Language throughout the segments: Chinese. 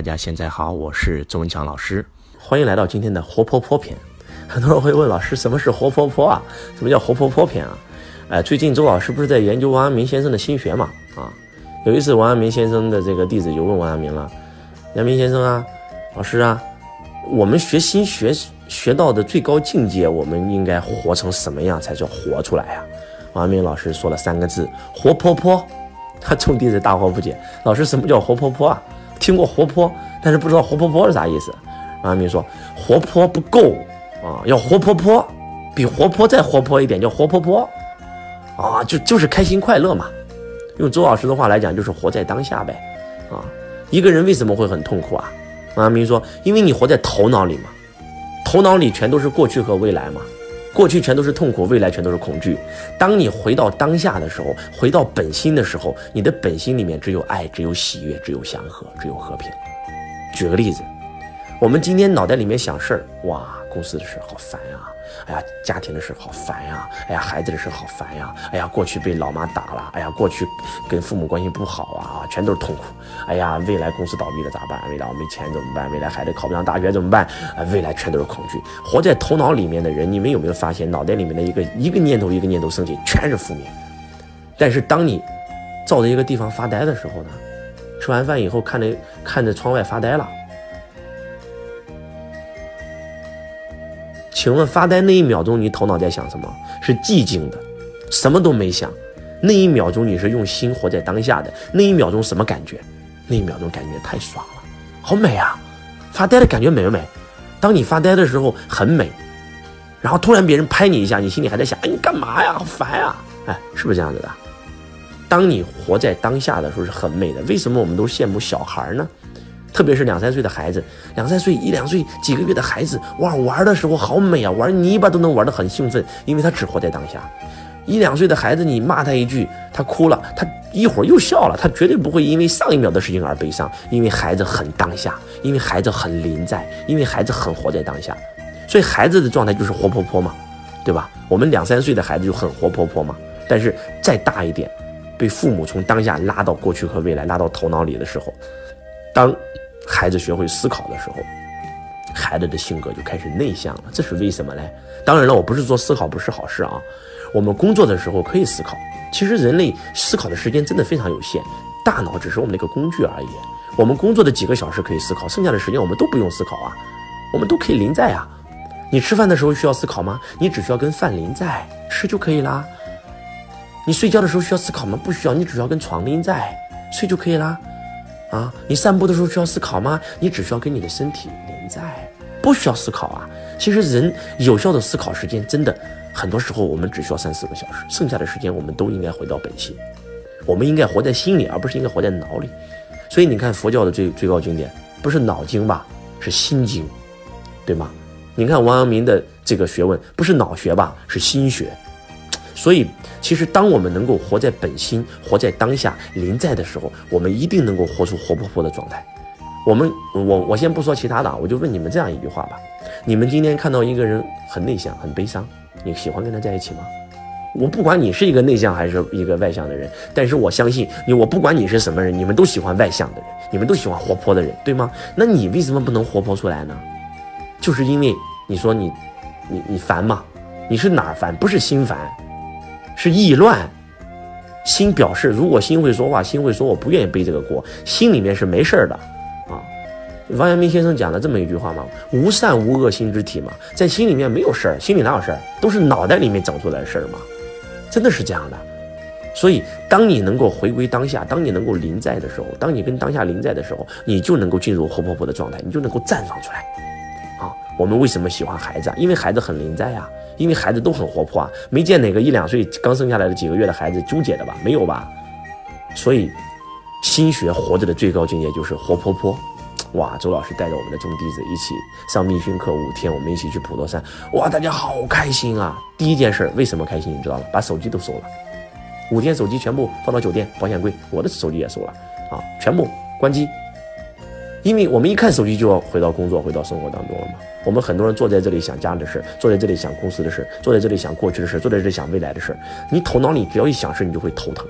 大家现在好，我是周文强老师，欢迎来到今天的活泼泼篇。很多人会问老师，什么是活泼泼啊？什么叫活泼泼篇啊？哎，最近周老师不是在研究王阳明先生的心学嘛？啊，有一次王阳明先生的这个弟子就问王阳明了：“阳明先生啊，老师啊，我们学心学学到的最高境界，我们应该活成什么样才叫活出来呀？”王阳明老师说了三个字：活泼泼。他众弟子大惑不解，老师什么叫活泼泼啊？听过活泼，但是不知道活泼泼是啥意思。王阳明说：“活泼不够啊，要活泼泼，比活泼再活泼一点，叫活泼泼啊，就就是开心快乐嘛。用周老师的话来讲，就是活在当下呗。啊，一个人为什么会很痛苦啊？王阳明说：因为你活在头脑里嘛，头脑里全都是过去和未来嘛。”过去全都是痛苦，未来全都是恐惧。当你回到当下的时候，回到本心的时候，你的本心里面只有爱，只有喜悦，只有祥和，只有和平。举个例子，我们今天脑袋里面想事儿，哇，公司的事好烦啊。哎呀，家庭的事好烦呀！哎呀，孩子的事好烦呀！哎呀，过去被老妈打了，哎呀，过去跟父母关系不好啊，全都是痛苦。哎呀，未来公司倒闭了咋办？未来我没钱怎么办？未来孩子考不上大学怎么办？啊，未来全都是恐惧。活在头脑里面的人，你们有没有发现，脑袋里面的一个一个念头一个念头升起，全是负面。但是当你照着一个地方发呆的时候呢，吃完饭以后看着看着窗外发呆了。请问发呆那一秒钟，你头脑在想什么？是寂静的，什么都没想。那一秒钟你是用心活在当下的。那一秒钟什么感觉？那一秒钟感觉太爽了，好美啊！发呆的感觉美不美？当你发呆的时候很美，然后突然别人拍你一下，你心里还在想：哎，你干嘛呀？好烦呀！哎，是不是这样子的？当你活在当下的时候是很美的。为什么我们都羡慕小孩呢？特别是两三岁的孩子，两三岁、一两岁、几个月的孩子，哇，玩的时候好美啊，玩泥巴都能玩得很兴奋，因为他只活在当下。一两岁的孩子，你骂他一句，他哭了，他一会儿又笑了，他绝对不会因为上一秒的事情而悲伤，因为孩子很当下，因为孩子很临在，因为孩子很活在当下。所以孩子的状态就是活泼泼嘛，对吧？我们两三岁的孩子就很活泼泼嘛，但是再大一点，被父母从当下拉到过去和未来，拉到头脑里的时候，当。孩子学会思考的时候，孩子的性格就开始内向了。这是为什么呢？当然了，我不是说思考不是好事啊。我们工作的时候可以思考。其实人类思考的时间真的非常有限，大脑只是我们的一个工具而已。我们工作的几个小时可以思考，剩下的时间我们都不用思考啊，我们都可以临在啊。你吃饭的时候需要思考吗？你只需要跟饭临在吃就可以啦。你睡觉的时候需要思考吗？不需要，你只需要跟床临在睡就可以啦。啊，你散步的时候需要思考吗？你只需要跟你的身体连在，不需要思考啊。其实人有效的思考时间真的，很多时候我们只需要三四个小时，剩下的时间我们都应该回到本心。我们应该活在心里，而不是应该活在脑里。所以你看佛教的最最高经典不是脑经吧，是心经，对吗？你看王阳明的这个学问不是脑学吧，是心学。所以，其实当我们能够活在本心、活在当下、临在的时候，我们一定能够活出活泼泼的状态。我们，我，我先不说其他的，我就问你们这样一句话吧：你们今天看到一个人很内向、很悲伤，你喜欢跟他在一起吗？我不管你是一个内向还是一个外向的人，但是我相信你，我不管你是什么人，你们都喜欢外向的人，你们都喜欢活泼的人，对吗？那你为什么不能活泼出来呢？就是因为你说你，你，你烦吗？你是哪儿烦？不是心烦。是意乱，心表示，如果心会说话，心会说我不愿意背这个锅，心里面是没事儿的，啊，王阳明先生讲了这么一句话嘛，无善无恶心之体嘛，在心里面没有事儿，心里哪有事儿，都是脑袋里面整出来的事儿嘛，真的是这样的，所以当你能够回归当下，当你能够临在的时候，当你跟当下临在的时候，你就能够进入活泼泼的状态，你就能够绽放出来，啊，我们为什么喜欢孩子啊？因为孩子很临在呀。因为孩子都很活泼啊，没见哪个一两岁刚生下来的几个月的孩子纠结的吧？没有吧？所以，心学活着的最高境界就是活泼泼。哇，周老师带着我们的众弟子一起上密训课五天，我们一起去普陀山，哇，大家好开心啊！第一件事为什么开心？你知道吗？把手机都收了，五天手机全部放到酒店保险柜，我的手机也收了啊，全部关机。因为我们一看手机就要回到工作，回到生活当中了嘛。我们很多人坐在这里想家的事，坐在这里想公司的事，坐在这里想过去的事，坐在这里想未来的事。你头脑里只要一想事，你就会头疼。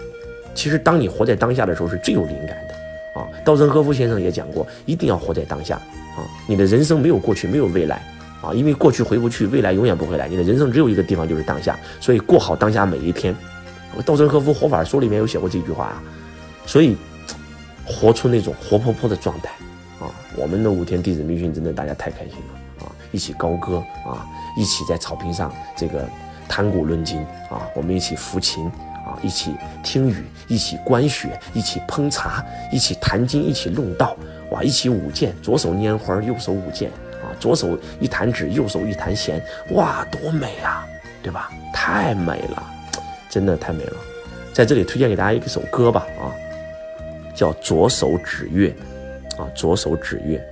其实当你活在当下的时候是最有灵感的啊！稻盛和夫先生也讲过，一定要活在当下啊！你的人生没有过去，没有未来啊，因为过去回不去，未来永远不会来。你的人生只有一个地方，就是当下，所以过好当下每一天。稻盛和夫活法书里面有写过这句话啊，所以活出那种活泼泼的状态啊！我们的五天弟子密训真的大家太开心了！一起高歌啊，一起在草坪上这个谈古论今啊，我们一起抚琴。啊，一起听雨，一起观雪，一起烹茶，一起谈经，一起论道，哇，一起舞剑，左手拈花，右手舞剑，啊，左手一弹指，右手一弹弦，哇，多美啊，对吧？太美了，真的太美了。在这里推荐给大家一首歌吧，啊，叫《左手指月》，啊，左手指月，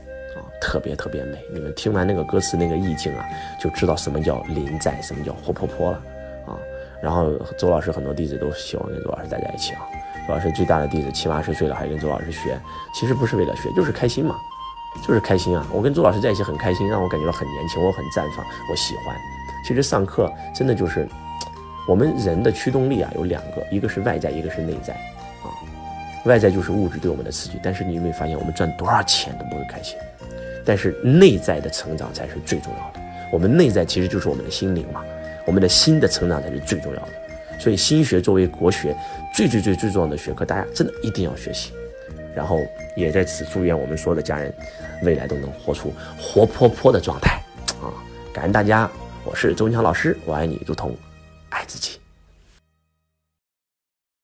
特别特别美。你们听完那个歌词那个意境啊，就知道什么叫临在，什么叫活泼泼了啊。然后周老师很多弟子都希望跟周老师待在一起啊。周老师最大的弟子七八十岁了还跟周老师学，其实不是为了学，就是开心嘛，就是开心啊。我跟周老师在一起很开心，让我感觉到很年轻，我很绽放，我喜欢。其实上课真的就是我们人的驱动力啊，有两个，一个是外在，一个是内在。外在就是物质对我们的刺激，但是你有没有发现，我们赚多少钱都不会开心，但是内在的成长才是最重要的。我们内在其实就是我们的心灵嘛。我们的心的成长才是最重要的，所以心学作为国学最最最最重要的学科，大家真的一定要学习。然后也在此祝愿我们所有的家人，未来都能活出活泼泼的状态啊！感恩大家，我是周文强老师，我爱你如同。